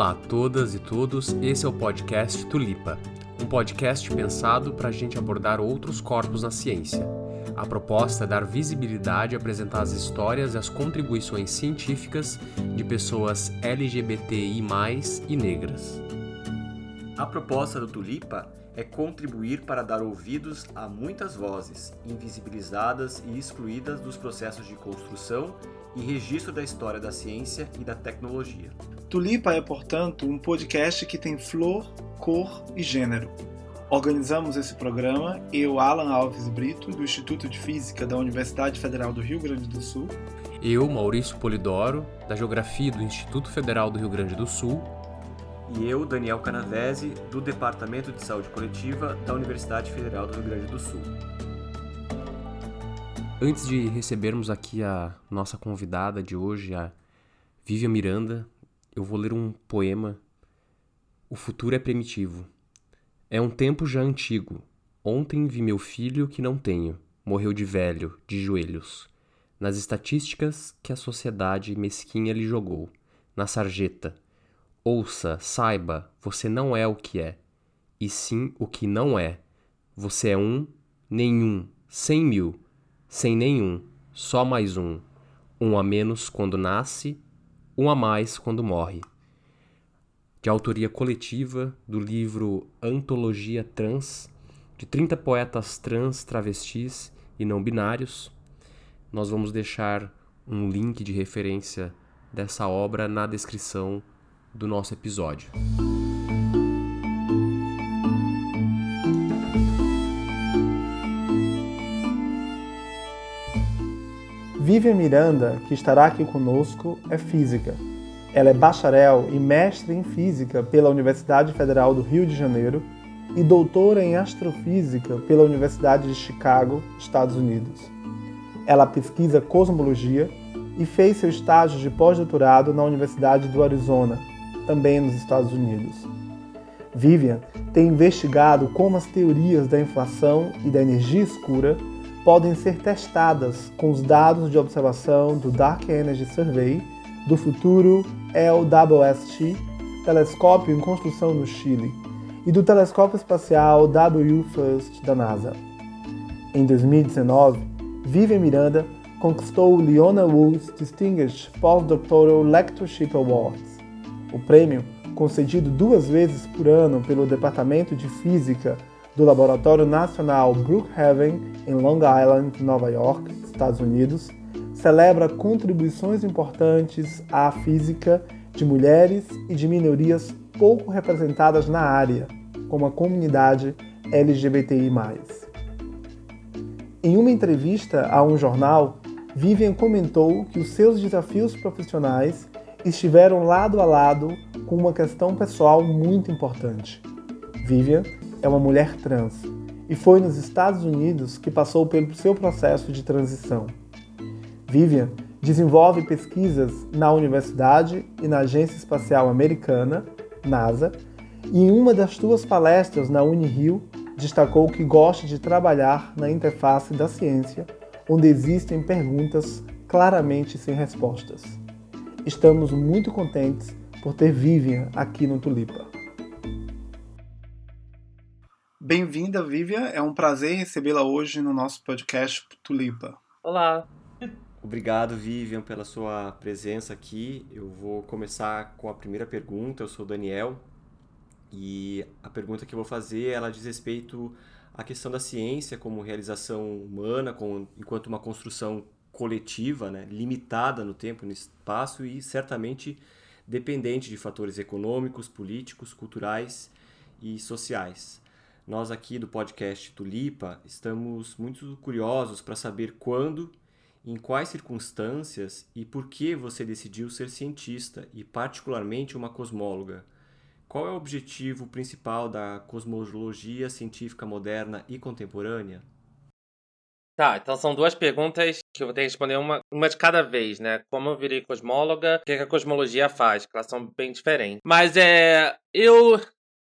Olá a todas e todos, esse é o podcast Tulipa, um podcast pensado para a gente abordar outros corpos na ciência. A proposta é dar visibilidade e apresentar as histórias e as contribuições científicas de pessoas LGBTI e negras. A proposta do Tulipa é contribuir para dar ouvidos a muitas vozes invisibilizadas e excluídas dos processos de construção e registro da história da ciência e da tecnologia. Tulipa é, portanto, um podcast que tem flor, cor e gênero. Organizamos esse programa eu, Alan Alves Brito, do Instituto de Física da Universidade Federal do Rio Grande do Sul. Eu, Maurício Polidoro, da Geografia do Instituto Federal do Rio Grande do Sul. E eu, Daniel Canavese, do Departamento de Saúde Coletiva da Universidade Federal do Rio Grande do Sul. Antes de recebermos aqui a nossa convidada de hoje, a Vivian Miranda, eu vou ler um poema. O futuro é primitivo. É um tempo já antigo. Ontem vi meu filho que não tenho. Morreu de velho, de joelhos. Nas estatísticas que a sociedade mesquinha lhe jogou. Na sarjeta. Ouça, saiba, você não é o que é. E sim o que não é. Você é um, nenhum, cem mil sem nenhum, só mais um, um a menos quando nasce, um a mais quando morre. De autoria coletiva do livro Antologia Trans, de 30 poetas trans, travestis e não binários. Nós vamos deixar um link de referência dessa obra na descrição do nosso episódio. Vivian Miranda, que estará aqui conosco, é física. Ela é bacharel e mestre em física pela Universidade Federal do Rio de Janeiro e doutora em astrofísica pela Universidade de Chicago, Estados Unidos. Ela pesquisa cosmologia e fez seu estágio de pós-doutorado na Universidade do Arizona, também nos Estados Unidos. Vivian tem investigado como as teorias da inflação e da energia escura podem ser testadas com os dados de observação do Dark Energy Survey do futuro LWST, telescópio em construção no Chile, e do telescópio espacial WFIRST da NASA. Em 2019, Vivian Miranda conquistou o Leona Woods Distinguished Postdoctoral Lectureship Awards, o prêmio concedido duas vezes por ano pelo Departamento de Física do Laboratório Nacional Brookhaven, em Long Island, Nova York, Estados Unidos, celebra contribuições importantes à física de mulheres e de minorias pouco representadas na área, como a comunidade LGBTI. Em uma entrevista a um jornal, Vivian comentou que os seus desafios profissionais estiveram lado a lado com uma questão pessoal muito importante. Vivian é uma mulher trans e foi nos Estados Unidos que passou pelo seu processo de transição. Vivian desenvolve pesquisas na universidade e na Agência Espacial Americana, NASA, e em uma das suas palestras na Unirio destacou que gosta de trabalhar na interface da ciência, onde existem perguntas claramente sem respostas. Estamos muito contentes por ter Vivian aqui no Tulipa. Bem-vinda, Vivian. É um prazer recebê-la hoje no nosso podcast Tulipa. Olá. Obrigado, Vivian, pela sua presença aqui. Eu vou começar com a primeira pergunta. Eu sou Daniel e a pergunta que eu vou fazer ela diz respeito à questão da ciência como realização humana, como, enquanto uma construção coletiva, né, limitada no tempo e no espaço e certamente dependente de fatores econômicos, políticos, culturais e sociais. Nós aqui do podcast Tulipa estamos muito curiosos para saber quando, em quais circunstâncias e por que você decidiu ser cientista e, particularmente, uma cosmóloga. Qual é o objetivo principal da cosmologia científica moderna e contemporânea? Tá, então são duas perguntas que eu vou ter que responder uma, uma de cada vez, né? Como eu virei cosmóloga, o que, que a cosmologia faz, que elas são bem diferentes. Mas é. Eu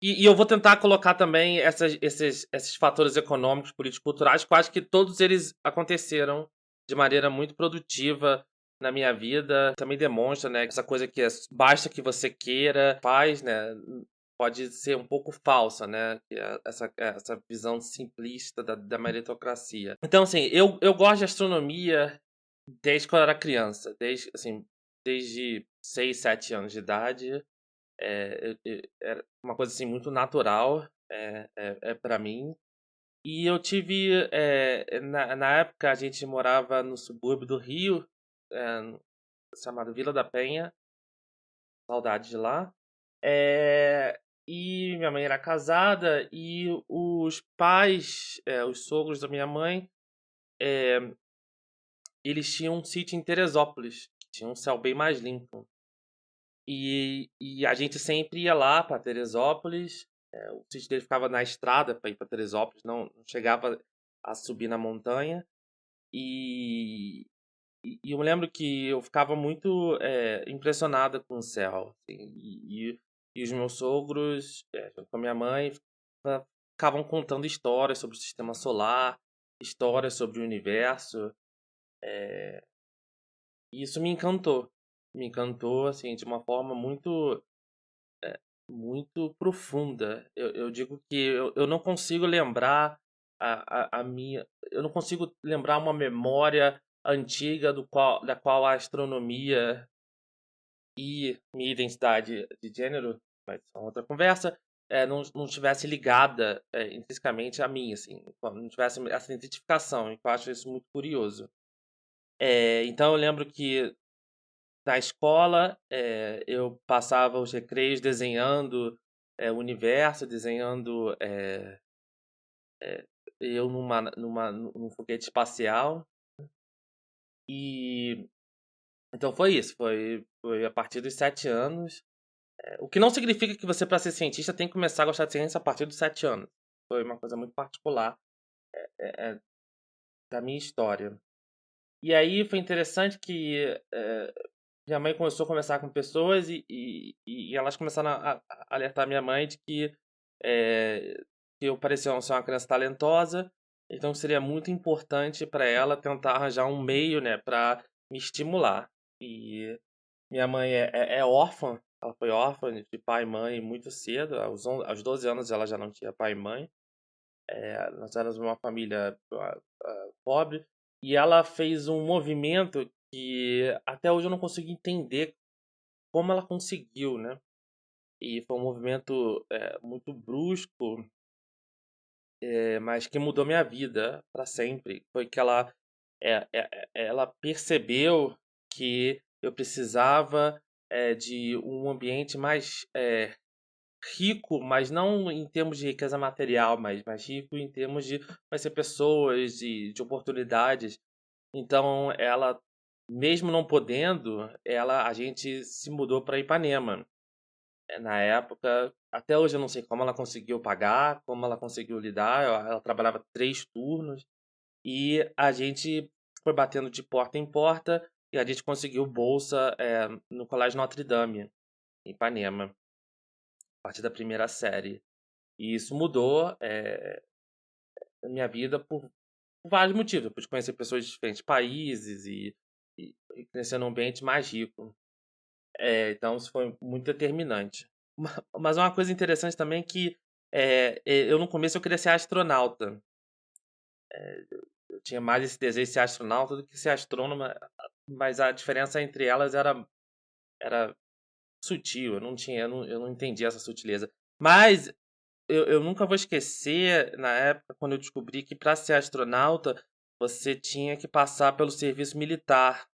e, e, eu vou tentar colocar também essas, esses, esses fatores econômicos, políticos, culturais, acho que todos eles aconteceram de maneira muito produtiva na minha vida também demonstra, né, essa coisa que é, basta que você queira, faz, né, pode ser um pouco falsa, né? É essa, essa visão simplista da, da meritocracia. Então, assim, eu, eu gosto de astronomia desde quando eu era criança, desde, assim, desde 6, 7 anos de idade. É, é uma coisa assim muito natural é, é, para mim. E eu tive, na, na época a gente morava no subúrbio do Rio, chamado Vila da Penha, saudade de lá. E minha mãe era casada e os pais, os sogros da minha mãe, eles tinham um sítio em Teresópolis, tinha um céu bem mais limpo. E, e a gente sempre ia lá para Teresópolis. É, o sítio dele ficava na estrada para ir para Teresópolis, não, não, chegava a subir na montanha. E, e, eu me lembro que eu ficava muito é, impressionada com o céu. Assim, e, e os meus sogros, é, com a minha mãe, ficavam contando histórias sobre o sistema solar, histórias sobre o universo. É... E isso me encantou. Me encantou, assim, de uma forma muito. É, muito profunda. Eu, eu digo que eu, eu não consigo lembrar a, a, a, minha. Eu não consigo lembrar uma memória antiga do qual, da qual a astronomia e minha identidade de gênero, mas é outra conversa, é, não, não tivesse ligada é, intrinsecamente a mim, assim, não tivesse essa identificação, eu acho isso muito curioso. É, então eu lembro que na escola é, eu passava os recreios desenhando é, o universo, desenhando é, eu numa, numa, num foguete espacial. E então foi isso, foi, foi a partir dos sete anos. O que não significa que você, para ser cientista, tem que começar a gostar de ciência a partir dos sete anos. Foi uma coisa muito particular da minha história. E aí foi interessante que é, minha mãe começou a conversar com pessoas e, e, e elas começaram a, a, alertar minha mãe de que, é, que eu parecia ser uma criança talentosa, então seria muito importante para ela tentar arranjar um meio né, para me estimular. E minha mãe é, é, é, órfã, ela foi órfã de pai e mãe muito cedo, aos, 11, aos 12 anos ela já não tinha pai e mãe. É, nós éramos uma família uh, uh, pobre e ela fez um movimento que até hoje eu não consigo entender como ela conseguiu, né? E foi um movimento é, muito brusco, é, mas que mudou minha vida para sempre. Foi que ela, é, ela percebeu que eu precisava de um ambiente mais rico, mas não em termos de riqueza material, mas mais rico em termos de ser pessoas e de oportunidades. Então, ela, mesmo não podendo, ela, a gente se mudou para Ipanema. Eh, na época, até hoje eu não sei como ela conseguiu pagar, como ela conseguiu lidar. Ela trabalhava três turnos e a gente foi batendo de porta em porta e a gente conseguiu bolsa é, no Colégio Notre Dame, em Ipanema, a partir da primeira série. E isso mudou é, minha vida por, vários motivos. Eu pude conhecer pessoas de diferentes países e, e, crescer num ambiente mais rico. É, então, isso foi muito determinante. Mas uma coisa interessante também é que é, eu no começo eu queria ser astronauta. É, eu tinha mais esse desejo de ser astronauta do que ser astrônoma mas a diferença entre elas era era sutil, eu não tinha, eu não, eu não entendi essa sutileza. Mas eu, eu nunca vou esquecer na época quando eu descobri que para ser astronauta você tinha que passar pelo serviço militar.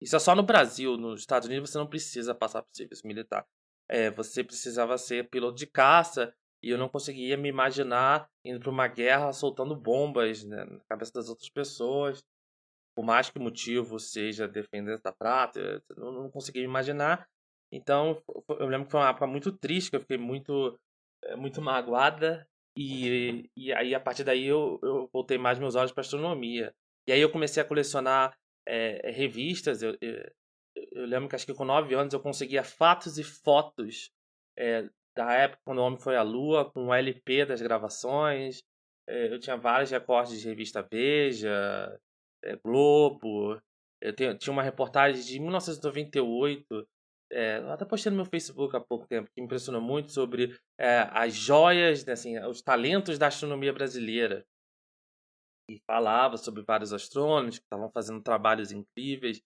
Isso é só no Brasil, nos Estados Unidos você não precisa passar pelo serviço militar. É, você precisava ser piloto de caça e eu não conseguia me imaginar indo para uma guerra soltando bombas né, na cabeça das outras pessoas por mais que o motivo seja defender da prata, eu não, não consegui imaginar. Então, eu lembro que foi uma época muito triste, que eu fiquei muito, eh, muito magoada. E, e aí, a partir daí, eu, eu voltei mais meus olhos para astronomia. E aí, eu comecei a colecionar é, revistas. Eu, eu, eu, lembro que acho que com nove anos eu conseguia fatos e fotos é, da época quando o homem foi à Lua, com o LP das gravações. É, eu tinha vários recortes de revista Veja, é, Globo. Eu tenho, tinha uma reportagem de 1998, é, até postei no meu Facebook há pouco tempo, que me impressionou muito sobre é, as joias, né, assim, os talentos da astronomia brasileira. E falava sobre vários astrônomos que estavam fazendo trabalhos incríveis.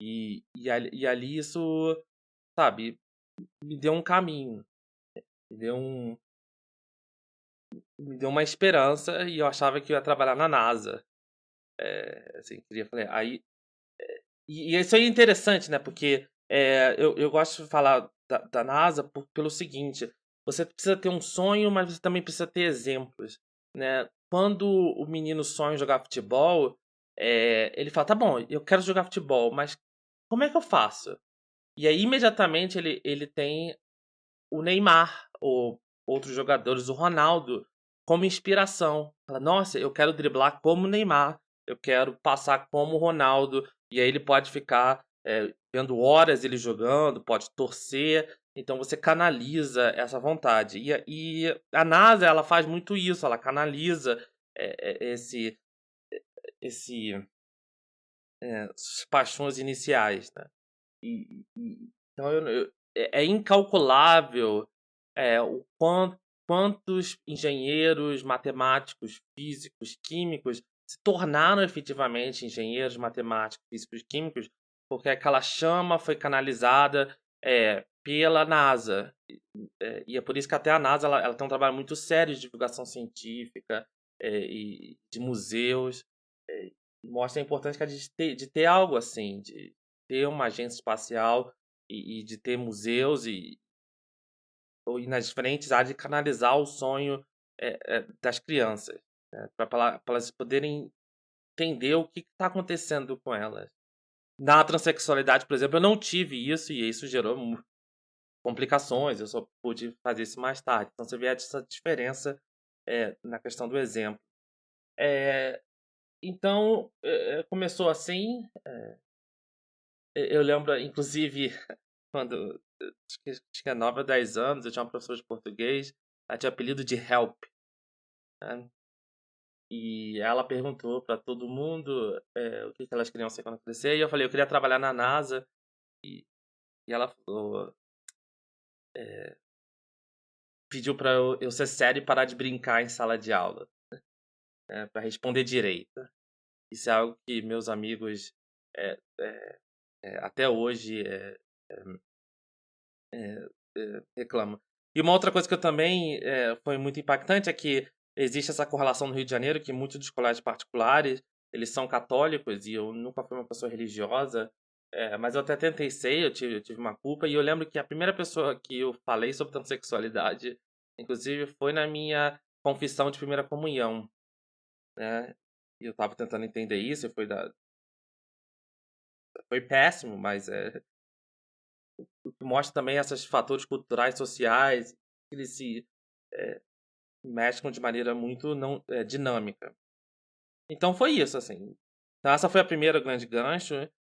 E, e, e ali isso, sabe, me deu um caminho. Me deu um. Me deu uma esperança e eu achava que eu ia trabalhar na NASA. É, assim, queria falar. Aí, é, e, e, isso é interessante, né? Porque é, eu, eu gosto de falar da, da NASA por, pelo seguinte: você precisa ter um sonho, mas você também precisa ter exemplos. Né? Quando o menino sonha em jogar futebol, é, ele fala: tá bom, eu quero jogar futebol, mas como é que eu faço? E aí, imediatamente, ele, ele tem o Neymar, ou outros jogadores, o Ronaldo, como inspiração. Fala, nossa, eu quero driblar como o Neymar, eu quero passar como o Ronaldo. E aí ele pode ficar é, vendo horas ele jogando, pode torcer. Então você canaliza essa vontade. E, e a NASA ela faz muito isso, ela canaliza é, esse, esse é, paixões iniciais. Né? E, e, então eu, eu, é, é incalculável o quanto, quantos engenheiros, matemáticos, físicos, químicos se tornaram efetivamente engenheiros, matemáticos, físicos, químicos, porque aquela chama foi canalizada é, pela NASA. É, e é por isso que até a NASA ela, ela tem um trabalho muito sério de divulgação científica é, e de museus. mostra a importância de ter, de ter algo assim, de ter uma agência espacial e, e de ter museus e, e nas diferentes áreas de canalizar o sonho é, é, das crianças, né? para elas poderem entender o que está acontecendo com elas. Na transexualidade, por exemplo, eu não tive isso e isso gerou complicações, eu só pude fazer isso mais tarde. Então você vê essa diferença é, na questão do exemplo. É, então, começou assim, eu lembro, inclusive, quando tinha 9 ou 10 anos, eu tinha uma professora de português, ela tinha apelido de Help. Né? E ela perguntou para todo mundo é, o que, que elas queriam ser quando crescer. E eu falei, eu queria trabalhar na NASA. E, e ela falou. É, pediu para eu, eu, ser sério e parar de brincar em sala de aula. Né? É, para responder direito. Isso é algo que meus amigos é, é, até hoje é, é, é, reclamam. E uma outra coisa que eu também foi muito impactante é que existe essa correlação no Rio de Janeiro que muitos dos colégios particulares eles são católicos e eu nunca fui uma pessoa religiosa, é, mas eu até tentei ser, eu tive, eu tive uma culpa e eu lembro que a primeira pessoa que eu falei sobre transexualidade, inclusive, foi na minha confissão de primeira comunhão, né? E eu estava tentando entender isso, foi da, foi péssimo, mas é o que mostra também esses fatores culturais, sociais, eles se é, mexem de maneira muito não é, dinâmica. Então foi isso, assim. Então essa foi a primeira grande gancho.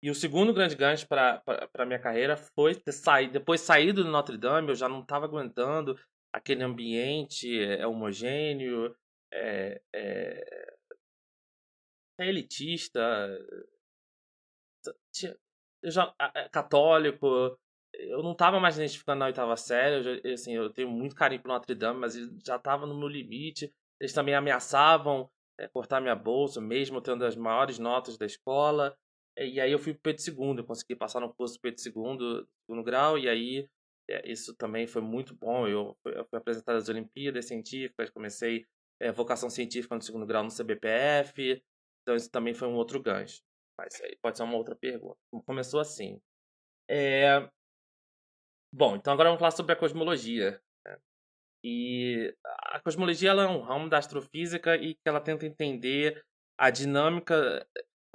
E o segundo grande gancho para a minha carreira foi ter saído, depois saído do Notre Dame, eu já não estava aguentando aquele ambiente é, homogêneo, é, é, é elitista, eu já, é, católico, eu não tava mais identificando na oitava série, eu, assim, eu tenho muito carinho por Notre Dame, mas já tava no meu limite. Eles também ameaçavam é, cortar minha bolsa, mesmo tendo as maiores notas da escola. E aí eu fui pro Pedro II, eu consegui passar no curso Pedro II, segundo grau, e aí é, isso também foi muito bom. Eu, eu fui apresentado às Olimpíadas Científicas, comecei é, vocação científica no segundo grau no CBPF, então isso também foi um outro gancho. Mas aí pode ser uma outra pergunta. Começou assim. É... Bom, então agora vamos falar sobre a cosmologia. Né? E a cosmologia ela é um ramo da astrofísica e que ela tenta entender a dinâmica.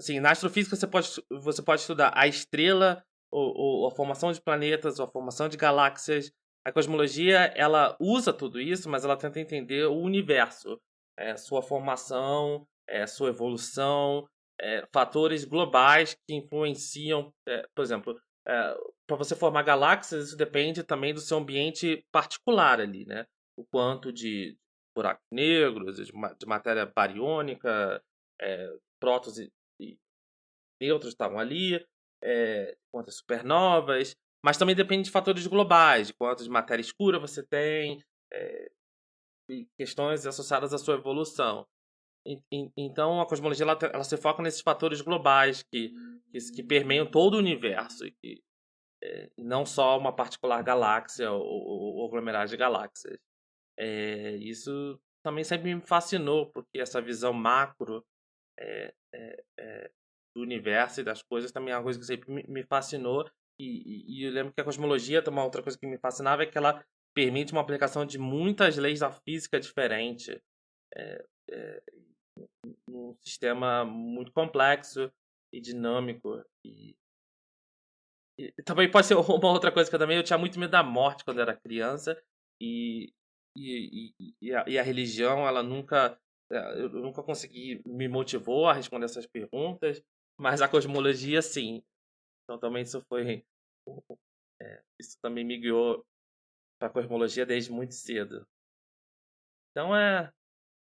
Assim, na astrofísica você pode, você pode estudar a estrela, ou a formação de planetas, a formação de galáxias. A cosmologia ela usa tudo isso, mas ela tenta entender o universo, é, sua formação, é, sua evolução, é, fatores globais que influenciam, é, por exemplo, é, para você formar galáxias, isso depende também do seu ambiente particular ali, né? O quanto de buracos negros, de, de matéria bariônica, é, prótons e, estavam ali, é, quantas supernovas, mas também depende de fatores globais, de quantas matéria escura você tem, é, questões associadas à sua evolução. E, e, então a cosmologia ela, ela, se foca nesses fatores globais que, que, que permeiam todo o universo e que é, não só uma particular galáxia ou, ou, ou aglomerado de galáxias. É, isso também sempre me fascinou, porque essa visão macro é, do universo e das coisas também é uma coisa que sempre me, fascinou. E, e, eu lembro que a cosmologia, uma outra coisa que me fascinava, é que ela permite uma aplicação de muitas leis da física diferente. É, é, um sistema muito complexo e dinâmico. E, e, também pode ser uma outra coisa que eu também eu tinha muito medo da morte quando era criança e, e, e, a, e a religião ela nunca é, eu nunca consegui me motivou a responder essas perguntas mas a cosmologia sim então também isso foi é, isso também me guiou para a cosmologia desde muito cedo então é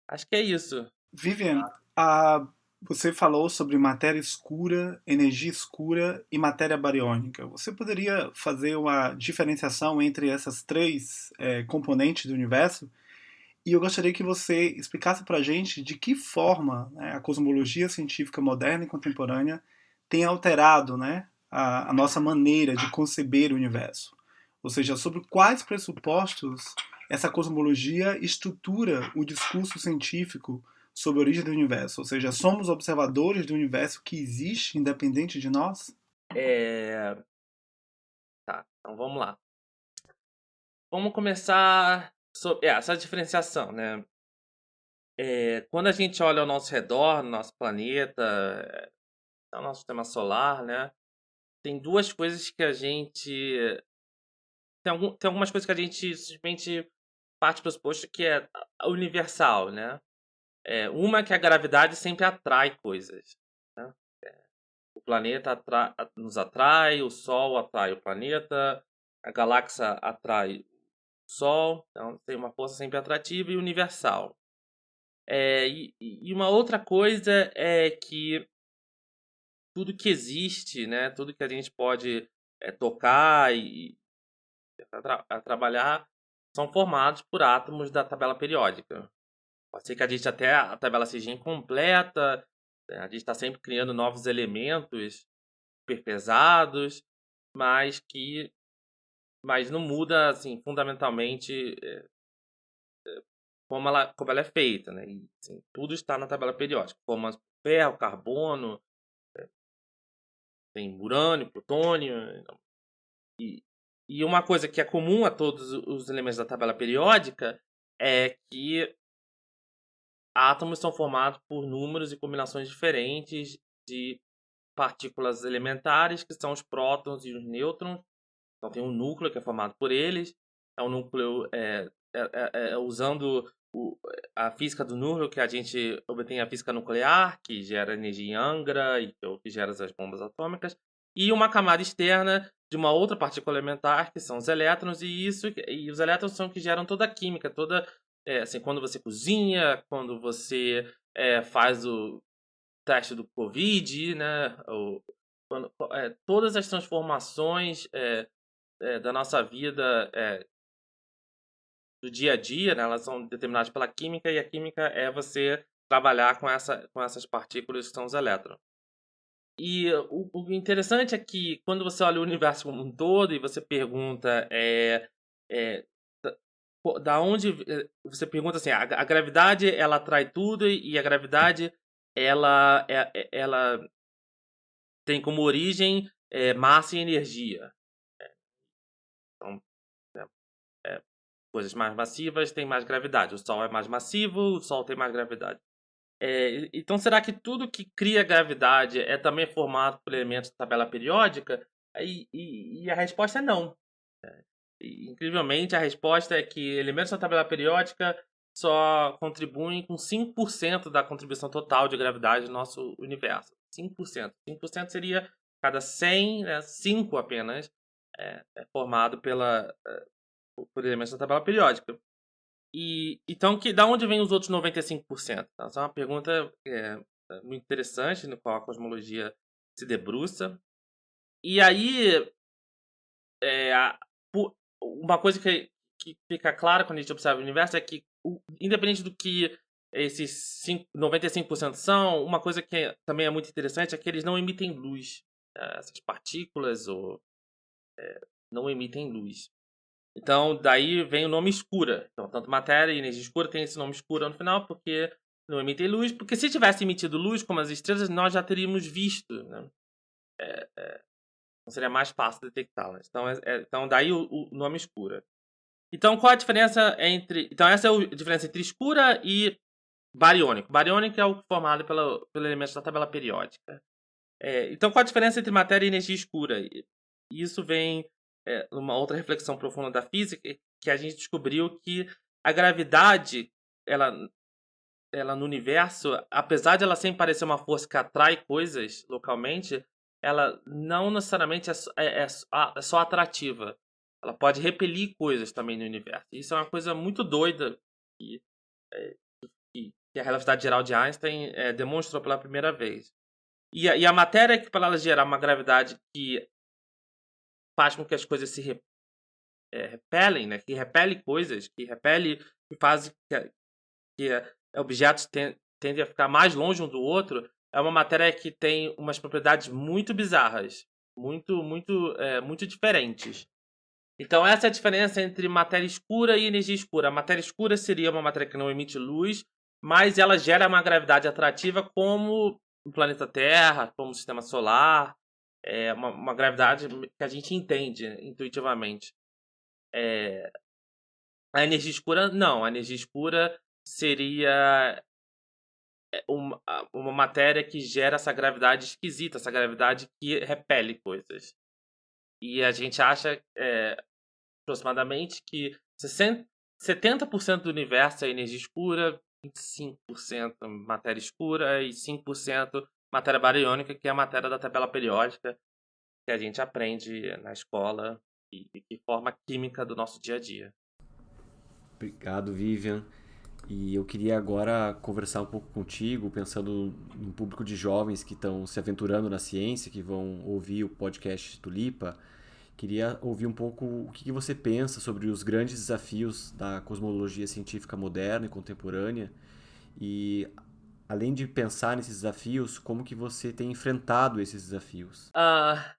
acho que é isso Vivian, a, você falou sobre matéria escura, energia escura e matéria bariônica. Você poderia fazer uma diferenciação entre essas três é, componentes do universo? E eu gostaria que você explicasse para a gente de que forma né, a cosmologia científica moderna e contemporânea tem alterado né, a, a nossa maneira de conceber o universo. Ou seja, sobre quais pressupostos essa cosmologia estrutura o discurso científico sobre a origem do universo? Ou seja, somos observadores do universo que existe independente de nós? É... Tá, então vamos lá. Vamos começar sobre é, essa diferenciação, né? É, quando a gente olha ao nosso redor, no nosso planeta, no nosso sistema solar, né? Tem duas coisas que a gente. Tem, algum, tem algumas coisas que a gente simplesmente parte para o pressuposto que é universal, né? É, uma é que a gravidade sempre atrai coisas. Né? É, o planeta nos atrai, o Sol atrai o planeta, a galáxia atrai o Sol, então tem uma força sempre atrativa e universal. É, e, e, uma outra coisa é que tudo que existe, né, tudo que a gente pode é, tocar e tra trabalhar, são formados por átomos da tabela periódica. Pode ser que a gente até a tabela seja incompleta, né, a gente está sempre criando novos elementos super pesados, mas que mas não muda assim fundamentalmente é, é, como ela como ela é feita, né? E, assim, tudo está na tabela periódica, como ferro, carbono, é, tem urânio, plutônio então, e e uma coisa que é comum a todos os elementos da tabela periódica é que átomos são formados por números e combinações diferentes de partículas elementares, que são os prótons e os nêutrons. Então tem um núcleo que é formado por eles. É um núcleo é, é, é, é usando o, a física do núcleo que a gente obtém a física nuclear, que gera energia em Angra e que gera as bombas atômicas, e uma camada externa de uma outra partícula elementar, que são os elétrons, e isso e os elétrons são que geram toda a química, toda é, assim, quando você cozinha, quando você é, faz o teste do Covid, né? Ou, quando, é, todas as transformações da nossa vida do dia a dia, né? Elas são determinadas pela química e a química é você trabalhar com, essa, com essas partículas que são os elétrons. E o, o, interessante é que quando você olha o universo como um todo e você pergunta é, é, da onde você pergunta assim, a, a, gravidade ela atrai tudo e a gravidade ela é, é, ela tem como origem é, massa e energia. Coisas mais massivas têm mais gravidade. O Sol é mais massivo, o Sol tem mais gravidade. então, será que tudo que cria gravidade é também formado por elementos de tabela periódica? E, e, e a resposta é não. Incrivelmente, a resposta é que elementos da tabela periódica só contribuem com 5% da contribuição total de gravidade do nosso universo. 5%. 5% seria cada 100, né, 5 apenas é, é formado pela, é, por elementos da tabela periódica. E então, que, da onde vem os outros 95%? Essa é uma pergunta é, é, muito interessante, no qual a cosmologia se debruça. E aí, é, uma coisa que, que fica clara quando a gente observa o universo é que, independente do que esses 5, 95% são, uma coisa que também é muito interessante é que eles não emitem luz. Né? Essas partículas ou, é, não emitem luz. Então, daí vem o nome escura. Então, tanto matéria e energia escura tem esse nome escura no final, porque não emitem luz. Porque se tivesse emitido luz, como as estrelas, nós já teríamos visto. Né? É, é, então, seria mais fácil detectá-las. Então, é, é, então, daí o, o, nome escura. Então, qual a diferença entre. Então, essa é a diferença entre escura e bariônico. Bariônico é o formado pela, pelo elemento da tabela periódica. É, então, qual a diferença entre matéria e energia escura? Isso vem é, uma outra reflexão profunda da física, que a gente descobriu que a gravidade, ela, ela no universo, apesar de ela sempre parecer uma força que atrai coisas localmente, ela não necessariamente é, é, é, é só atrativa. Ela pode repelir coisas também no universo. Isso é uma coisa muito doida que, é, que, que a relatividade geral de Einstein é, demonstrou pela primeira vez. E a, e a matéria que para ela gerar uma gravidade que faz com que as coisas se re, é, repelem, né? Que repele coisas, que repele, que faz que, que objetos ten, tendem a ficar mais longe um do outro, é uma matéria que tem umas propriedades muito bizarras, muito, muito, é, muito diferentes. Então essa é a diferença entre matéria escura e energia escura. A matéria escura seria uma matéria que não emite luz, mas ela gera uma gravidade atrativa como o planeta Terra, como o sistema solar, é uma, uma gravidade que a gente entende intuitivamente. É, a energia escura, não. A energia escura seria é, uma, uma matéria que gera essa gravidade esquisita, essa gravidade que repele coisas. E a gente acha é, aproximadamente que 60, 70% do universo é energia escura, 25% matéria escura e 5% matéria bariônica, que é a matéria da tabela periódica que a gente aprende na escola e, que forma química do nosso dia a dia. Obrigado, Vivian. E eu queria agora conversar um pouco contigo, pensando no público de jovens que estão se aventurando na ciência, que vão ouvir o podcast Tulipa. Queria ouvir um pouco o que você pensa sobre os grandes desafios da cosmologia científica moderna e contemporânea e além de pensar nesses desafios, como que você tem enfrentado esses desafios? Uh,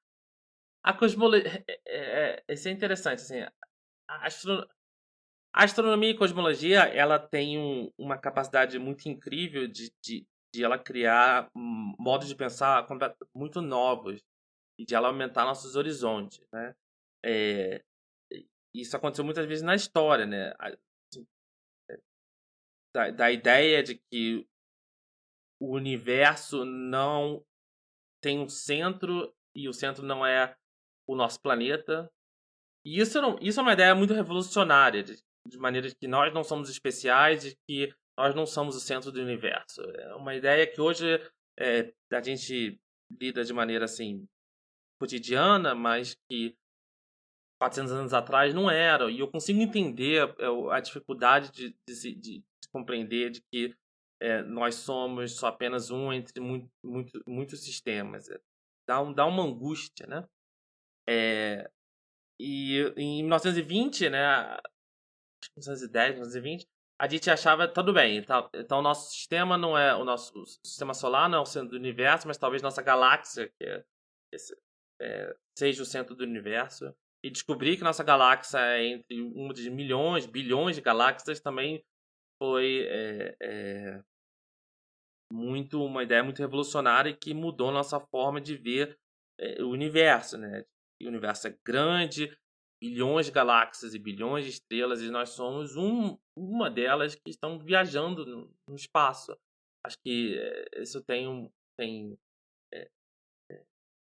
a cosmologia... É, é, é, isso é interessante, assim, a, astro... a astronomia e cosmologia, ela tem um, uma capacidade muito incrível de, de, de ela criar modos de pensar muito novos e de ela aumentar nossos horizontes, né? É, isso aconteceu muitas vezes na história, né? Assim, é, da, da ideia de que o universo não tem um centro e o centro não é o nosso planeta. E isso, não, isso é uma ideia muito revolucionária, de, de maneira que nós não somos especiais e que nós não somos o centro do universo. É uma ideia que hoje é, a gente lida de maneira assim cotidiana, mas que 400 anos atrás não era. E eu consigo entender a, a dificuldade de, de, de, compreender de que é, nós somos só apenas um entre muito, muito, muitos sistemas. É, dá, um, dá uma angústia, né? É, e em 1920, né? 1910, 1920, a gente achava tudo bem. Então, então nosso sistema não é o nosso o sistema solar não é o centro do universo, mas talvez nossa galáxia que é, esse, é, seja o centro do universo. E descobrir que nossa galáxia é entre uma de milhões, bilhões de galáxias também foi é, é, muito uma ideia muito revolucionária que mudou nossa forma de ver é, o universo, né? O universo é grande, bilhões de galáxias e bilhões de estrelas e nós somos um, uma delas que estão viajando no, no espaço. Acho que é, isso tem um tem é,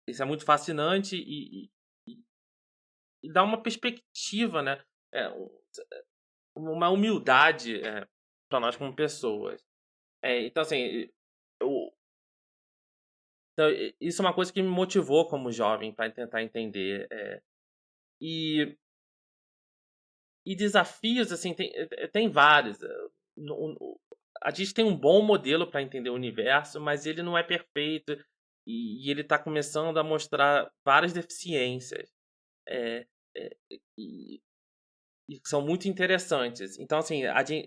isso é muito fascinante e, e, e, dá uma perspectiva, né? É, uma humildade é, para nós como pessoas. É, então, assim, eu, então, isso é uma coisa que me motivou como jovem para tentar entender. É, e, e desafios, assim, tem, é, tem vários. É, a gente tem um bom modelo para entender o universo, mas ele não é perfeito. e, ele está começando a mostrar várias deficiências é, é, e, e, são muito interessantes. Então, assim, gente,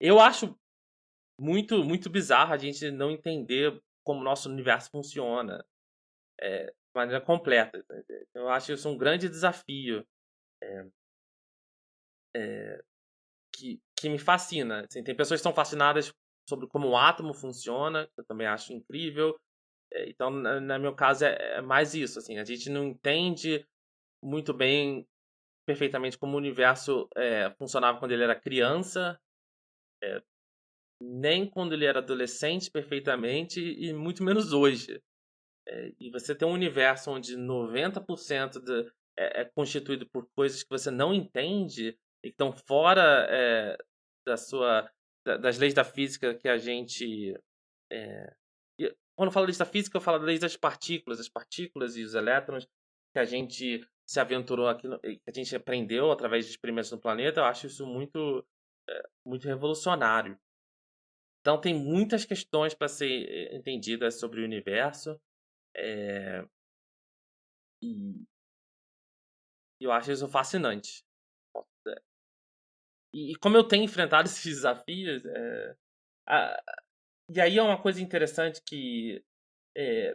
eu acho muito, muito bizarro a gente não entender como o nosso universo funciona é, de maneira completa. Eu acho isso um grande desafio é, é, que, que me fascina. Assim, tem pessoas que estão fascinadas sobre como o átomo funciona, que eu também acho incrível. Então, no meu caso, é, é, mais isso. Assim, a gente não entende muito bem, perfeitamente, como o universo funcionava quando ele era criança, nem quando ele era adolescente, perfeitamente, e muito menos hoje. É, e você tem um universo onde 90% de, é, é, constituído por coisas que você não entende e que estão fora da sua das leis da física que a gente é, quando eu falo leis da física, eu falo da lei das partículas, as partículas e os elétrons que a gente se aventurou aqui, que a gente aprendeu através de experimentos no planeta, eu acho isso muito, é, muito revolucionário. Então, tem muitas questões para ser é, entendidas sobre o universo. É... E eu acho isso fascinante. E, como eu tenho enfrentado esses desafios, é... e aí é uma coisa interessante que é,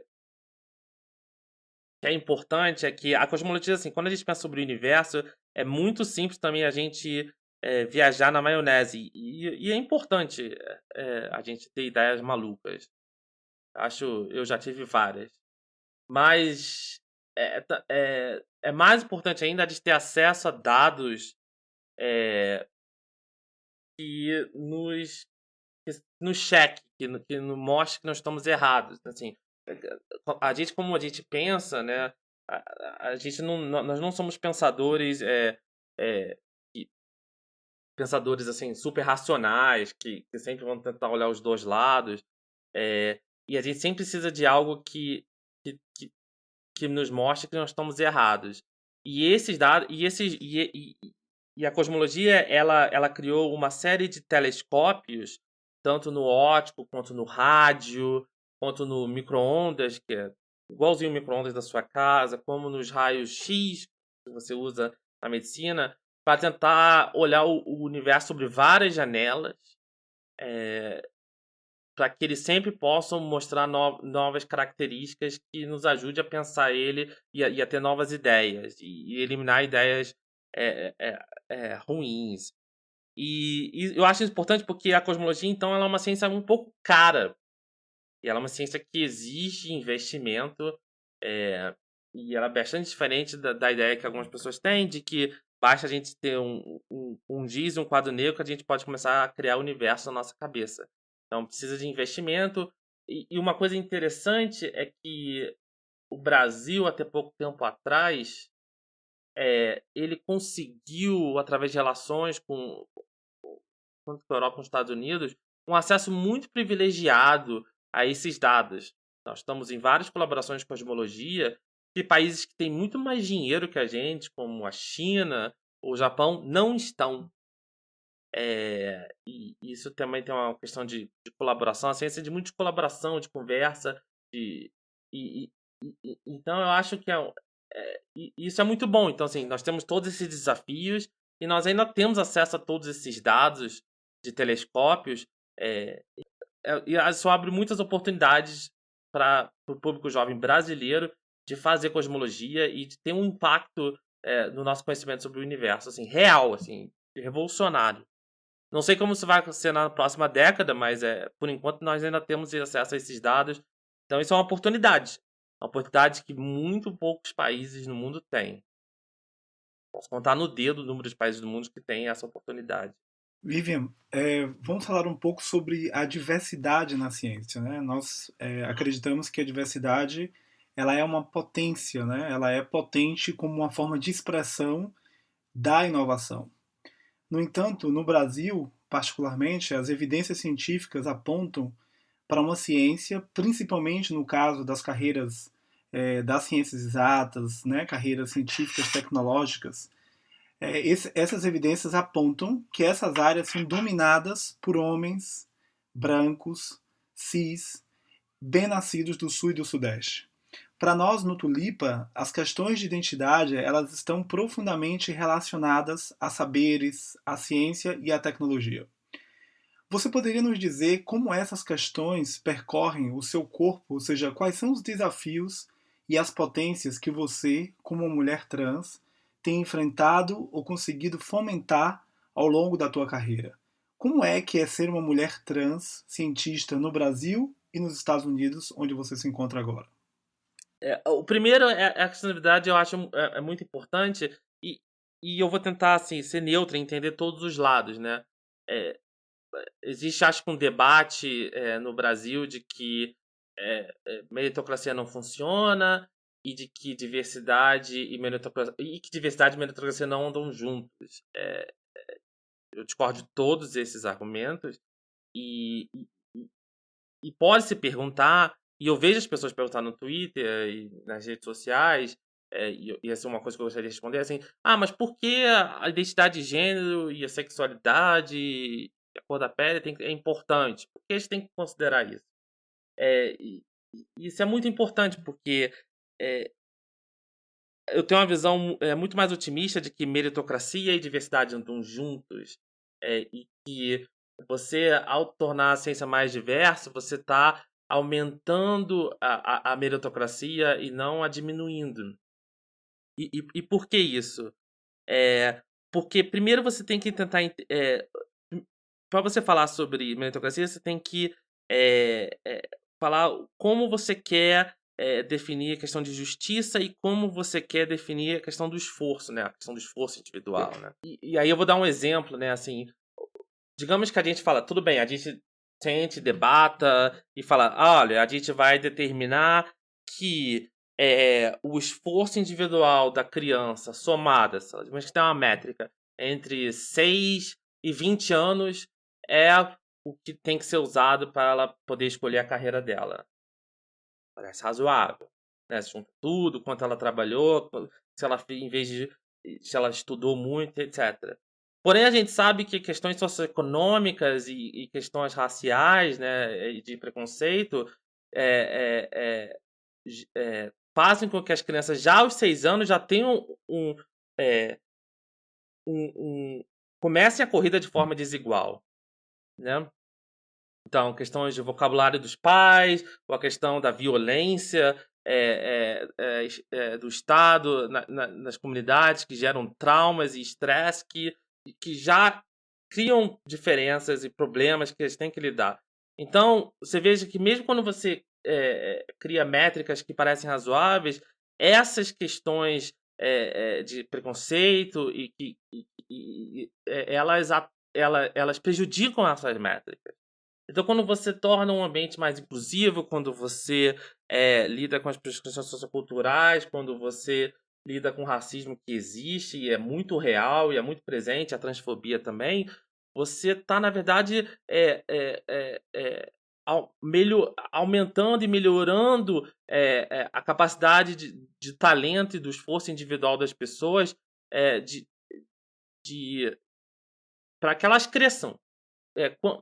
que é importante é que a cosmologia, assim, quando a gente pensa sobre o universo, é muito simples também a gente é, viajar na maionese. E, e é importante é, a gente ter ideias malucas. Acho, eu já tive várias. Mas é, é, é mais importante ainda gente ter acesso a dados é, que nos nos cheque, que, que nos mostre que nós estamos errados. Assim, a gente como a gente pensa, né? A, a gente não, nós não somos pensadores, é, é, pensadores assim super racionais que, que, sempre vão tentar olhar os dois lados. É, e a gente sempre precisa de algo que, que, que, que nos mostre que nós estamos errados. E esses dados, e esses e, e, e a cosmologia ela, ela criou uma série de telescópios tanto no óptico quanto no rádio quanto no micro-ondas, que é igualzinho o micro-ondas da sua casa, como nos raios X que você usa na medicina, para tentar olhar o, o, universo sobre várias janelas, é, para que eles sempre possam mostrar no, novas características que nos ajude a pensar ele e a, e a ter novas ideias e, e eliminar ideias é, é ruins. E, e, eu acho importante porque a cosmologia, então, ela é uma ciência um pouco cara e ela é uma ciência que exige investimento é, e ela é bastante diferente da, da, ideia que algumas pessoas têm de que basta a gente ter um, um, um giz e um quadro negro que a gente pode começar a criar o universo na nossa cabeça. Então precisa de investimento. E, e uma coisa interessante é que o Brasil, até pouco tempo atrás, é, ele conseguiu, através de relações com, com a Europa como os Estados Unidos, um acesso muito privilegiado a esses dados. Nós estamos em várias colaborações com cosmologia que países que têm muito mais dinheiro que a gente, como a China ou o Japão, não estão. É, e isso também tem uma questão de, de, colaboração, a ciência de muita colaboração, de conversa, de, e, e, e, então eu acho que é, é, isso é muito bom. Então, assim, nós temos todos esses desafios e nós ainda temos acesso a todos esses dados de telescópios. É, é, isso abre muitas oportunidades para o público jovem brasileiro de fazer cosmologia e de ter um impacto é, no nosso conhecimento sobre o universo, assim, real, assim, revolucionário. Não sei como isso vai ser na próxima década, mas é, por enquanto nós ainda temos acesso a esses dados. Então isso é uma oportunidade. Uma oportunidade que muito poucos países no mundo têm. Posso contar no dedo o número de países do mundo que têm essa oportunidade. Vivian, é, vamos falar um pouco sobre a diversidade na ciência. Né? Nós é, acreditamos que a diversidade ela é uma potência, né? ela é potente como uma forma de expressão da inovação. No entanto, no Brasil, particularmente, as evidências científicas apontam para uma ciência, principalmente no caso das carreiras é, das ciências exatas, né, carreiras científicas tecnológicas, é, esse, essas evidências apontam que essas áreas são dominadas por homens brancos, cis, bem-nascidos do Sul e do Sudeste. Para nós no Tulipa, as questões de identidade elas estão profundamente relacionadas a saberes, à ciência e à tecnologia. Você poderia nos dizer como essas questões percorrem o seu corpo, ou seja, quais são os desafios e as potências que você, como mulher trans, tem enfrentado ou conseguido fomentar ao longo da tua carreira? Como é que é ser uma mulher trans cientista no Brasil e nos Estados Unidos, onde você se encontra agora? É, o primeiro é, é a acessibilidade, eu acho é, é, muito importante e, e eu vou tentar assim ser neutro, entender todos os lados, né? É, existe, acho que um debate é, no Brasil de que é, meritocracia não funciona e de que diversidade e meritocracia e que diversidade e meritocracia não andam juntos. eu discordo de todos esses argumentos e, e, e pode se perguntar e eu vejo as pessoas perguntar no Twitter e nas redes sociais, é, e, essa é uma coisa que eu gostaria de responder, assim, ah, mas por que a identidade de gênero e a sexualidade e a cor da pele tem, é importante? Por que a gente tem que considerar isso? É, e, isso é muito importante, porque é, eu tenho uma visão é, muito mais otimista de que meritocracia e diversidade andam juntos, é, e que você, ao tornar a ciência mais diversa, você está aumentando a, a, a meritocracia e não a diminuindo. E, e, e por que isso? É, porque primeiro você tem que tentar. É, para você falar sobre meritocracia, você tem que é, é, falar como você quer é, definir a questão de justiça e como você quer definir a questão do esforço, né? A questão do esforço individual, né? E, e aí eu vou dar um exemplo, né? Assim, digamos que a gente fala, tudo bem, a gente sente, debata e fala: olha, a gente vai determinar que é, o esforço individual da criança somada, mas que tem uma métrica, entre 6 e 20 anos é o que tem que ser usado para ela poder escolher a carreira dela. Parece razoável. Né? Tudo, quanto ela trabalhou, se ela, em vez de se ela estudou muito, etc. Porém, a gente sabe que questões socioeconômicas e, e questões raciais, né, de preconceito, é, é, é, fazem com que as crianças já aos seis anos já tenham um, um, um comecem a corrida de forma desigual, né? Então, questões de vocabulário dos pais, ou a questão da violência é, é, é, do Estado na, na, nas comunidades que geram traumas e estresse que que já criam diferenças e problemas que eles têm que lidar. Então, você veja que mesmo quando você é, cria métricas que parecem razoáveis, essas questões é, de preconceito e que elas, elas, elas prejudicam essas métricas. Então, quando você torna um ambiente mais inclusivo, quando você é, lida com as questões socioculturais, quando você lida com o racismo que existe e é muito real e é muito presente, a transfobia também, você está, na verdade, é, é, é, é melhor, aumentando e melhorando é, é, a capacidade de, de, talento e do esforço individual das pessoas de, de para que elas cresçam.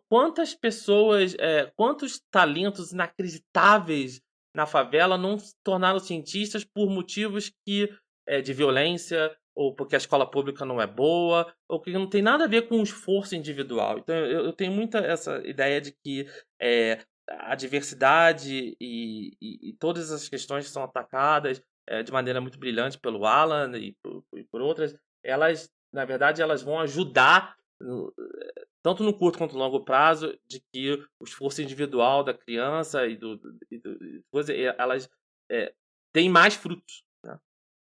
Quantas pessoas, quantos talentos inacreditáveis na favela não se tornaram cientistas por motivos que é, de violência, ou porque a escola pública não é boa, ou que não tem nada a ver com o esforço individual. Então, eu, eu tenho muita essa ideia de que é, a diversidade e, e, e, todas as questões que são atacadas é, de maneira muito brilhante pelo Alan e por, e por, outras, elas, na verdade, elas vão ajudar, no, tanto no curto quanto no longo prazo, de que o esforço individual da criança e do, do elas é, têm mais frutos.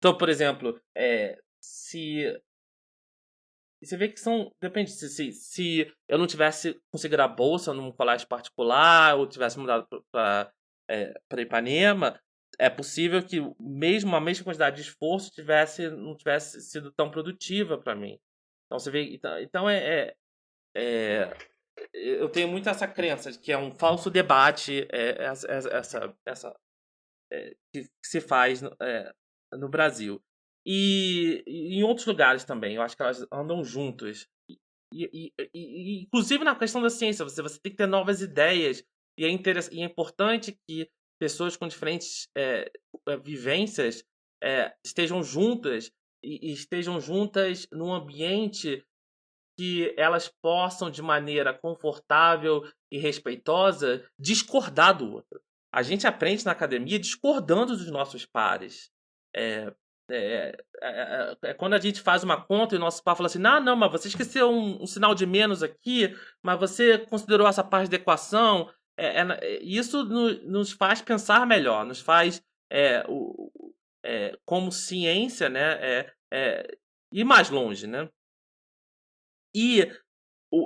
Então, por exemplo, é, se. Você vê que são. Depende. Se, se, se eu não tivesse conseguido a bolsa num colégio particular, ou tivesse mudado para é, Ipanema, é possível que mesmo a mesma quantidade de esforço tivesse, não tivesse sido tão produtiva para mim. Então você vê. Então, então é, é, é, eu tenho muito essa crença de que é um falso debate é, essa, essa, essa é, que, que, se faz é, no Brasil. E, e, em outros lugares também, eu acho que elas andam juntas. E, e, inclusive na questão da ciência, você, você tem que ter novas ideias E é, e é importante que pessoas com diferentes é, vivências é, estejam juntas e estejam juntas num ambiente que elas possam, de maneira confortável e respeitosa, discordar do outro. A gente aprende na academia discordando dos nossos pares. É, é, é, é, quando a gente faz uma conta e o nosso par fala assim: não, não, mas você esqueceu um, um sinal de menos aqui, mas você considerou essa parte da equação. isso no, nos faz pensar melhor, nos faz, o, como ciência, né, ir mais longe. Né? E,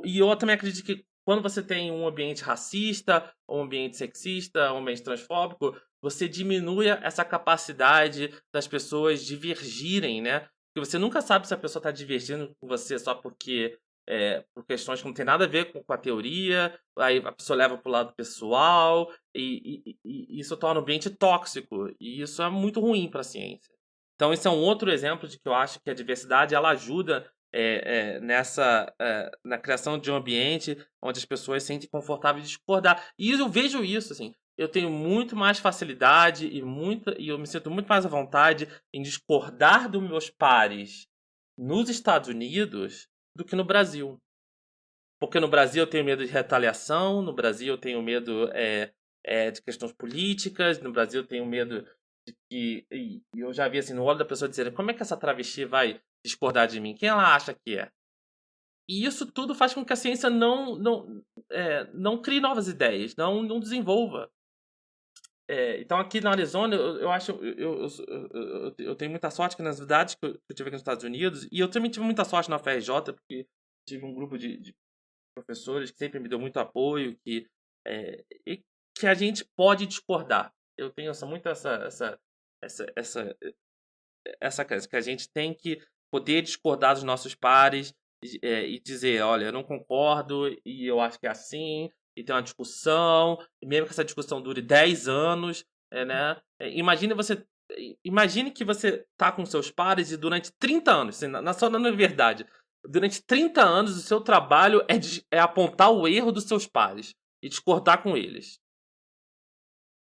e eu também acredito que quando você tem um ambiente racista, um ambiente sexista, um ambiente transfóbico, você diminui essa capacidade das pessoas divergirem, né? Porque você nunca sabe se a pessoa está divergindo com você só porque é, por questões que não tem nada a ver com, com a teoria, aí a pessoa leva para o lado pessoal, e, e, e, isso torna o ambiente tóxico, e isso é muito ruim para a ciência. Então, esse é um outro exemplo de que eu acho que a diversidade ela ajuda é, é, nessa é, na criação de um ambiente onde as pessoas se sentem confortáveis de discordar. E eu vejo isso, assim. Eu tenho muito mais facilidade e, muita, e eu me sinto muito mais à vontade em discordar dos meus pares nos Estados Unidos do que no Brasil. Porque no Brasil eu tenho medo de retaliação, no Brasil eu tenho medo é, é, de questões políticas, no Brasil eu tenho medo de que. E eu já vi assim, no olho da pessoa dizer como é que essa travesti vai discordar de mim? Quem ela acha que é? E isso tudo faz com que a ciência não, não, é, não crie novas ideias, não, não desenvolva. É, então, aqui na Arizona, eu, eu acho. Eu, eu, eu, eu, tenho muita sorte que nas cidades que eu, tive aqui nos Estados Unidos, e eu também tive muita sorte na FRJ, porque tive um grupo de, de professores que sempre me deu muito apoio, que, é, que a gente pode discordar. Eu tenho essa, muito essa, essa, essa, essa, essa crença, que a gente tem que poder discordar dos nossos pares é, e dizer, olha, eu não concordo e eu acho que é assim, e ter uma discussão, mesmo que essa discussão dure 10 anos, é, né? É, imagine você imagine que você tá com seus pares e durante 30 anos, assim, na só na verdade, durante 30 anos o seu trabalho é, de, é apontar o erro dos seus pares e discordar com eles.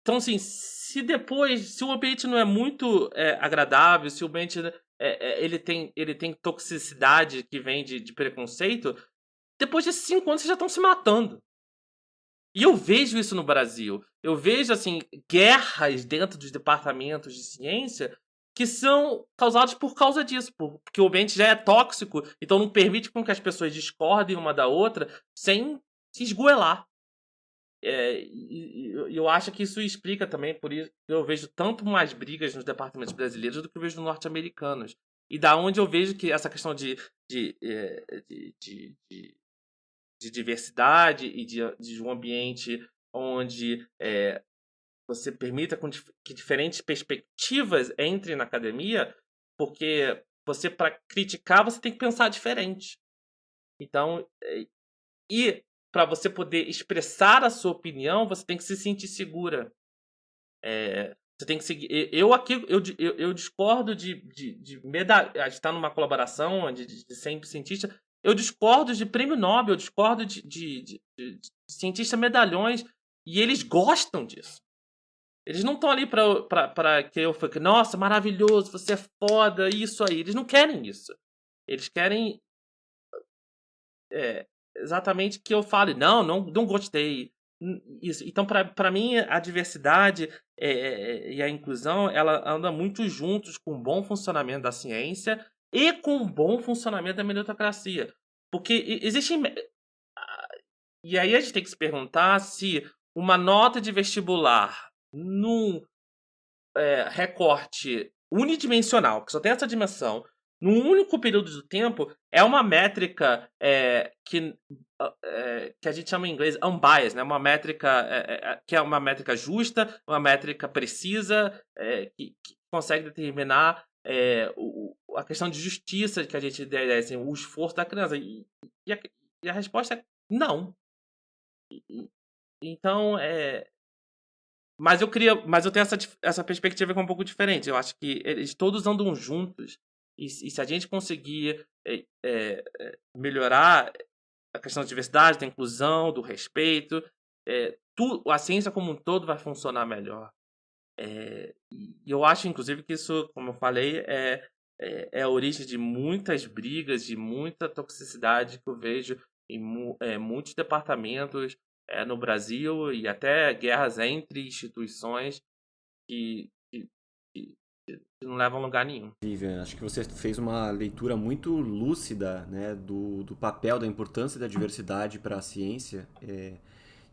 Então, assim, se depois, se o ambiente não é muito é, agradável, se o ambiente é, é, ele, tem, ele tem toxicidade que vem de, de preconceito, depois de cinco anos vocês já estão se matando. E eu vejo isso no Brasil. Eu vejo, assim, guerras dentro dos departamentos de ciência que são causadas por causa disso, porque o ambiente já é tóxico, então não permite com que as pessoas discordem uma da outra sem se esgoelar. É, eu acho que isso explica também, por isso eu vejo tanto mais brigas nos departamentos brasileiros do que eu vejo nos norte-americanos. E da onde eu vejo que essa questão de, de, é, de, de, de diversidade e de, de um ambiente onde é, você permita que diferentes perspectivas entrem na academia, porque você, para criticar, você tem que pensar diferente. Então, é, e para você poder expressar a sua opinião, você tem que se sentir segura. É, você tem que seguir. Eu aqui eu, eu, eu discordo de, de, de medalha. A gente está numa colaboração de, de, de cientista. Eu discordo de prêmio Nobel, eu discordo de, de, de, de cientista medalhões. E eles gostam disso. Eles não estão ali para que eu fique, nossa, maravilhoso, você é foda, isso aí. Eles não querem isso. Eles querem é, exatamente que eu fale, não, não, não gostei. Isso. Então, para mim, a diversidade é, e a inclusão, ela anda muito juntos com o bom funcionamento da ciência e com o bom funcionamento da meritocracia. Porque existe... E aí a gente tem que se perguntar se uma nota de vestibular num é, recorte unidimensional, que só tem essa dimensão, num único período do tempo, é uma métrica é, que, é, que a gente chama em inglês unbiased, né? uma métrica é, que é uma métrica justa, uma métrica precisa, que, que, consegue determinar o, a questão de justiça que a gente der, assim, o esforço da criança. E, e, a, e a, resposta é não. Então, é, mas eu queria, mas eu tenho essa, essa perspectiva que é um pouco diferente. Eu acho que eles todos andam juntos e, e se a gente conseguir é, é, melhorar a questão da diversidade, da inclusão, do respeito, é, a ciência como um todo vai funcionar melhor. E eu acho, inclusive, que isso, como eu falei, é, é, é, a origem de muitas brigas, de muita toxicidade que eu vejo em muitos departamentos no Brasil e até guerras entre instituições que, que não levam a lugar nenhum. Vivian, acho que você fez uma leitura muito lúcida né, do, do papel, da importância da diversidade para a ciência. É,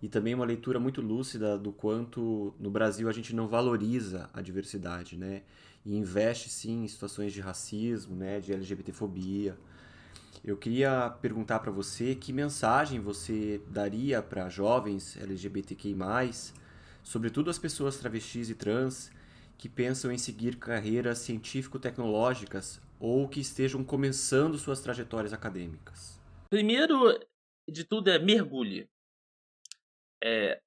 e também uma leitura muito lúcida do quanto no Brasil a gente não valoriza a diversidade, né? E investe sim em situações de racismo, né, de LGBTfobia. Eu queria perguntar para você que mensagem você daria para jovens LGBTQI+, sobretudo as pessoas travestis e trans que pensam em seguir carreiras científico-tecnológicas ou que estejam começando suas trajetórias acadêmicas? Primeiro de tudo é mergulhe. É,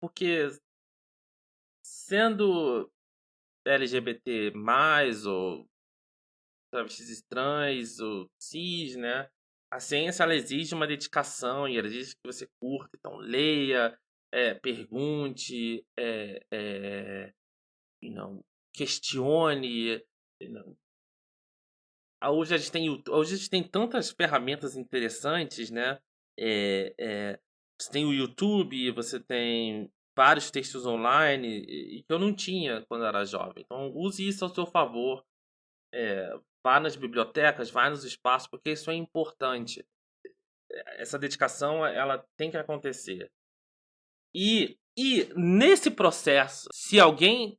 porque sendo LGBT ou travestis estranhos ou cis, né? A ciência ela exige uma dedicação e ela exige que você curta, então leia, é, pergunte, é, é, não, questione. Não. Hoje a gente tem hoje a gente tem tantas ferramentas interessantes, né? É, é, você tem o YouTube, você tem vários textos online que eu não tinha quando era jovem. Então use isso ao seu favor. É, vá nas bibliotecas, vá nos espaços, porque isso é importante. Essa dedicação ela tem que acontecer. E, e nesse processo, se alguém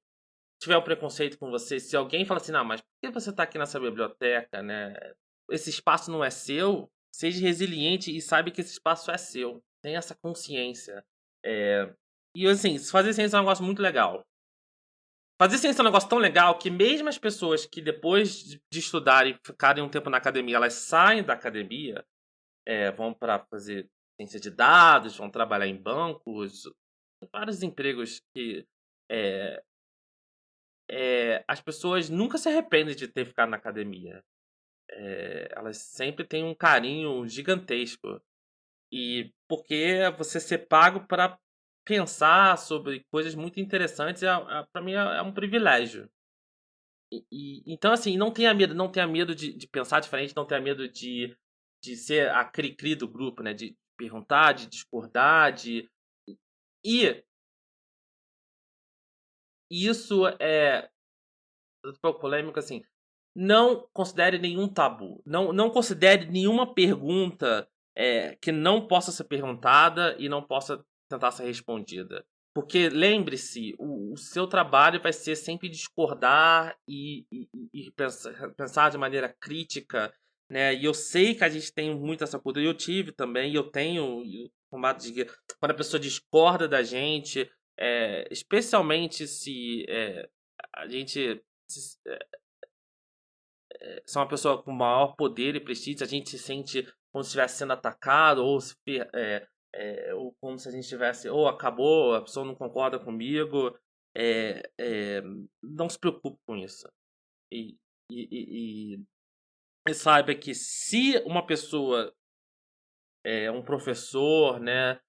tiver um preconceito com você, se alguém fala assim, não, mas por que você está aqui nessa biblioteca, né? Esse espaço não é seu. Seja resiliente e saiba que esse espaço é seu. Tenha essa consciência. É... E assim, fazer ciência é um negócio muito legal. Fazer ciência é um negócio tão legal que mesmo as pessoas que depois de estudarem ficarem um tempo na academia, elas saem da academia, é, vão para fazer ciência de dados, vão trabalhar em bancos, vários empregos que é, é, as pessoas nunca se arrependem de ter ficado na academia. É, elas sempre têm um carinho gigantesco. E porque você ser pago para pensar sobre coisas muito interessantes, é, é para mim é, é, um privilégio. E, e, então, assim, não tenha medo, não tenha medo de, de pensar diferente, não tenha medo de, de ser a cri-cri do grupo, né? De perguntar, de discordar, de... E isso é um pouco polêmico, assim, não considere nenhum tabu, não, não considere nenhuma pergunta é, que não possa ser perguntada e não possa tentar ser respondida. Porque lembre-se, o, o, seu trabalho vai ser sempre discordar e, e, e pensar, pensar, de maneira crítica, né? E eu sei que a gente tem muito essa cultura, eu tive também, e eu tenho formato de quando a pessoa discorda da gente, é, especialmente se é, a gente é, é, se é uma pessoa com maior poder e prestígio, a gente se sente como se estivesse sendo atacado ou se, é, ou como se a gente tivesse, ou oh, acabou, a pessoa não concorda comigo. Não se preocupe com isso. E, e, e, e, saiba que se uma pessoa, um professor, né,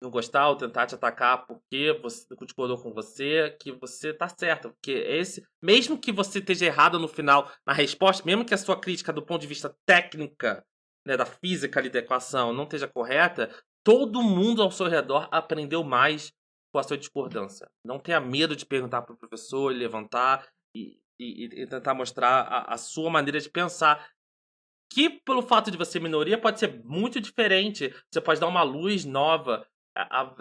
não gostar ou tentar te atacar porque você discordou com você, que você tá certo. Porque esse, mesmo que você esteja errado no final na resposta, mesmo que a sua crítica do ponto de vista técnica né, da física ali da equação não esteja correta, todo mundo ao seu redor aprendeu mais com a sua discordância. Não tenha medo de perguntar para o professor, levantar e, e, e tentar mostrar a, a, sua maneira de pensar. Que, pelo fato de você minoria, pode ser muito diferente. Você pode dar uma luz nova a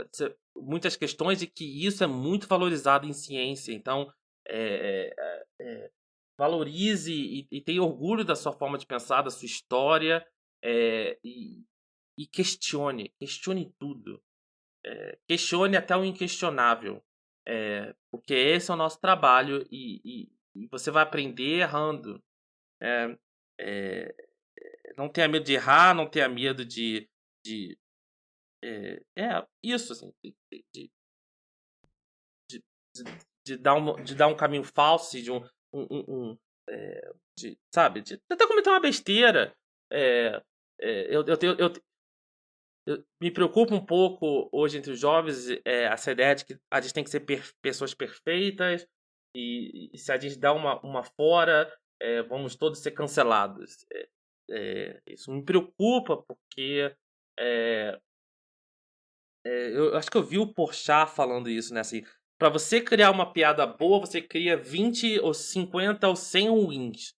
muitas questões e que isso é muito valorizado em ciência. Então, é, é, é, valorize e, e tenha orgulho da sua forma de pensar, da sua história é, e, e, questione, questione tudo. É, questione até o inquestionável. Porque esse é o nosso trabalho e, e, e você vai aprender errando. não tenha medo de errar, não tenha medo de. de é, isso, assim. De, de, de, de, dar um, de dar um caminho falso, de um. um, um de, sabe? De até cometer uma besteira. É, é, eu, eu, eu, eu, me preocupa um pouco hoje entre os jovens é, essa ideia de que a gente tem que ser per pessoas perfeitas e, e, se a gente dá uma, uma fora, é, vamos todos ser cancelados. É, é isso me preocupa porque é, é, eu acho que eu vi o Porchat falando isso, né? Assim, para você criar uma piada boa, você cria 20 ou 50 ou 100 ruins.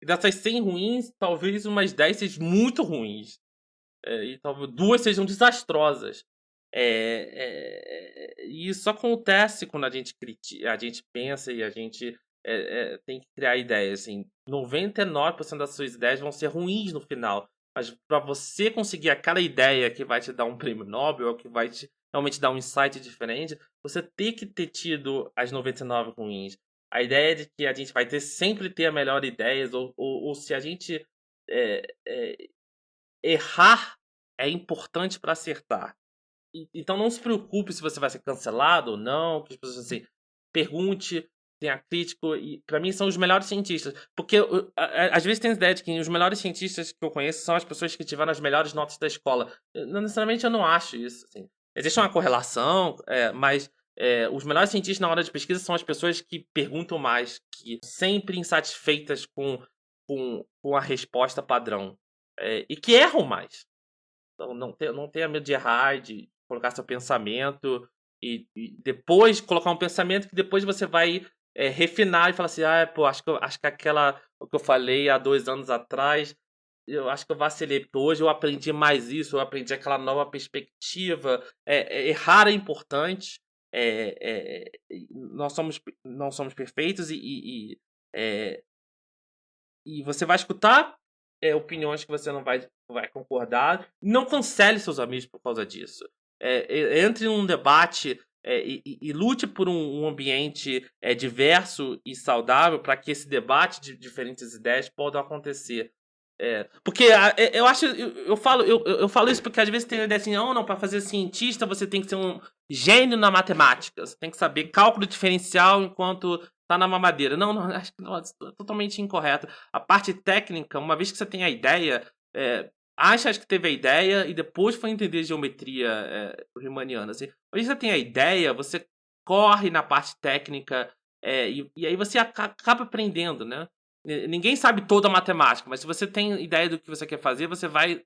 E dessas 100 ruins, talvez umas 10 sejam muito ruins. É, e talvez duas sejam desastrosas. É, é, e isso acontece quando a gente critica, a gente pensa e a gente é, é, tem que criar ideias. Assim, 99% das suas ideias vão ser ruins no final. Mas para você conseguir aquela ideia que vai te dar um prêmio Nobel, ou que vai te, realmente dar um insight diferente, você tem que ter tido as 99 ruins. A ideia de que a gente vai ter sempre ter a melhor ideias, ou, ou, ou se a gente é, é, errar é importante para acertar. E, então não se preocupe se você vai ser cancelado ou não, que as pessoas assim, pergunte, tenha crítico, e para mim são os melhores cientistas. Porque às vezes tem a ideia de que os melhores cientistas que eu conheço são as pessoas que tiveram as melhores notas da escola. Não necessariamente eu não acho isso. Assim. Existe uma correlação, é, mas é, os melhores cientistas na hora de pesquisa são as pessoas que perguntam mais, que sempre insatisfeitas com, com, com a resposta padrão. É, e que erram mais. Então não, te, não tenha medo de errar, de colocar seu pensamento e, e, depois colocar um pensamento que depois você vai é, refinar e falar assim, ah, pô, acho que, acho que aquela o que eu falei há dois anos atrás, eu acho que eu vacilei, hoje eu aprendi mais isso, eu aprendi aquela nova perspectiva. É, é, errar é importante, é, nós somos não somos perfeitos e, e, e, e você vai escutar opiniões que você não vai, vai concordar. Não cancele seus amigos por causa disso. entre num debate é, e, e, lute por um, um ambiente é, diverso e saudável para que esse debate de diferentes ideias possa acontecer. É, porque é, eu acho, eu, eu falo, eu, eu falo isso porque às vezes tem a ideia assim, não, não, para fazer cientista você tem que ser um gênio na matemática, você tem que saber cálculo diferencial enquanto tá na mamadeira. Não, não, acho que não, é totalmente incorreto. A parte técnica, uma vez que você tem a ideia, é, acha que teve a ideia e depois foi entender geometria é, riemanniana. Assim. Quando você tem a ideia, você corre na parte técnica é, e, e, aí você acaba aprendendo, né? Ninguém sabe toda a matemática, mas se você tem ideia do que você quer fazer, você vai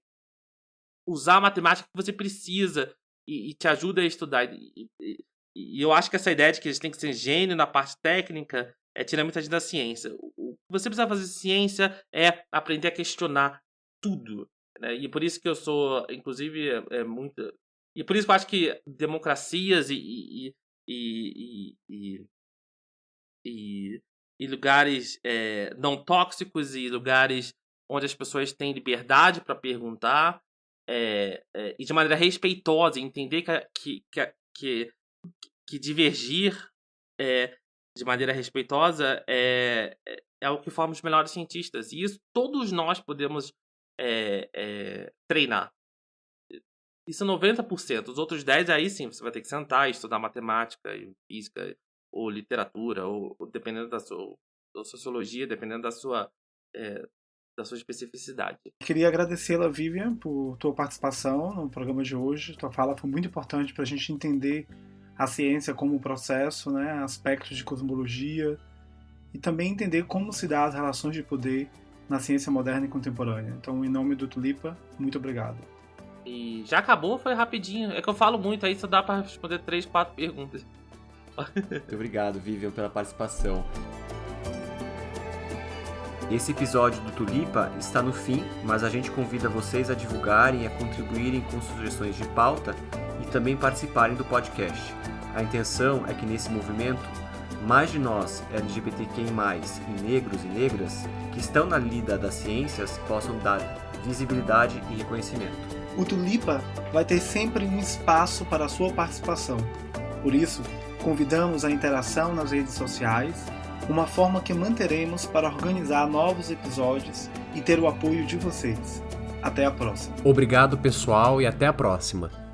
usar a matemática que você precisa e, e te ajuda a estudar. E, e, eu acho que essa ideia de que a gente tem que ser gênio na parte técnica é tirar muita gente da ciência. O que você precisa fazer ciência é aprender a questionar tudo. Né? E por isso que eu sou, inclusive, é, é muito. E por isso que eu acho que democracias e, e, e, e, e, e lugares é, não tóxicos e lugares onde as pessoas têm liberdade para perguntar é, é, e de maneira respeitosa, entender que, que, que, que divergir é, de maneira respeitosa é, é, é o que forma os melhores cientistas. E isso todos nós podemos é, é, treinar. Isso é 90%. Os outros 10% aí sim, você vai ter que sentar estudar matemática, física, ou literatura, ou, ou dependendo da sua ou sociologia, dependendo da sua, é, da sua especificidade. Queria agradecê-la, Vivian, por tua participação no programa de hoje. Tua fala foi muito importante para a gente entender a ciência como processo, né, aspectos de cosmologia, e também entender como se dá as relações de poder na ciência moderna e contemporânea. Então, em nome do Tulipa, muito obrigado. E já acabou, foi rapidinho. É que eu falo muito, aí só dá para responder três, quatro perguntas. Muito obrigado, Vivian, pela participação. Esse episódio do Tulipa está no fim, mas a gente convida vocês a divulgarem e a contribuírem com sugestões de pauta e também participarem do podcast. A intenção é que nesse movimento mais de nós, LGBTQI+, e negros e negras, que estão na lida das ciências, possam dar visibilidade e reconhecimento. O Tulipa vai ter sempre um espaço para a sua participação. Por isso, convidamos a interação nas redes sociais, uma forma que manteremos para organizar novos episódios e ter o apoio de vocês. Até a próxima. Obrigado, pessoal, e até a próxima.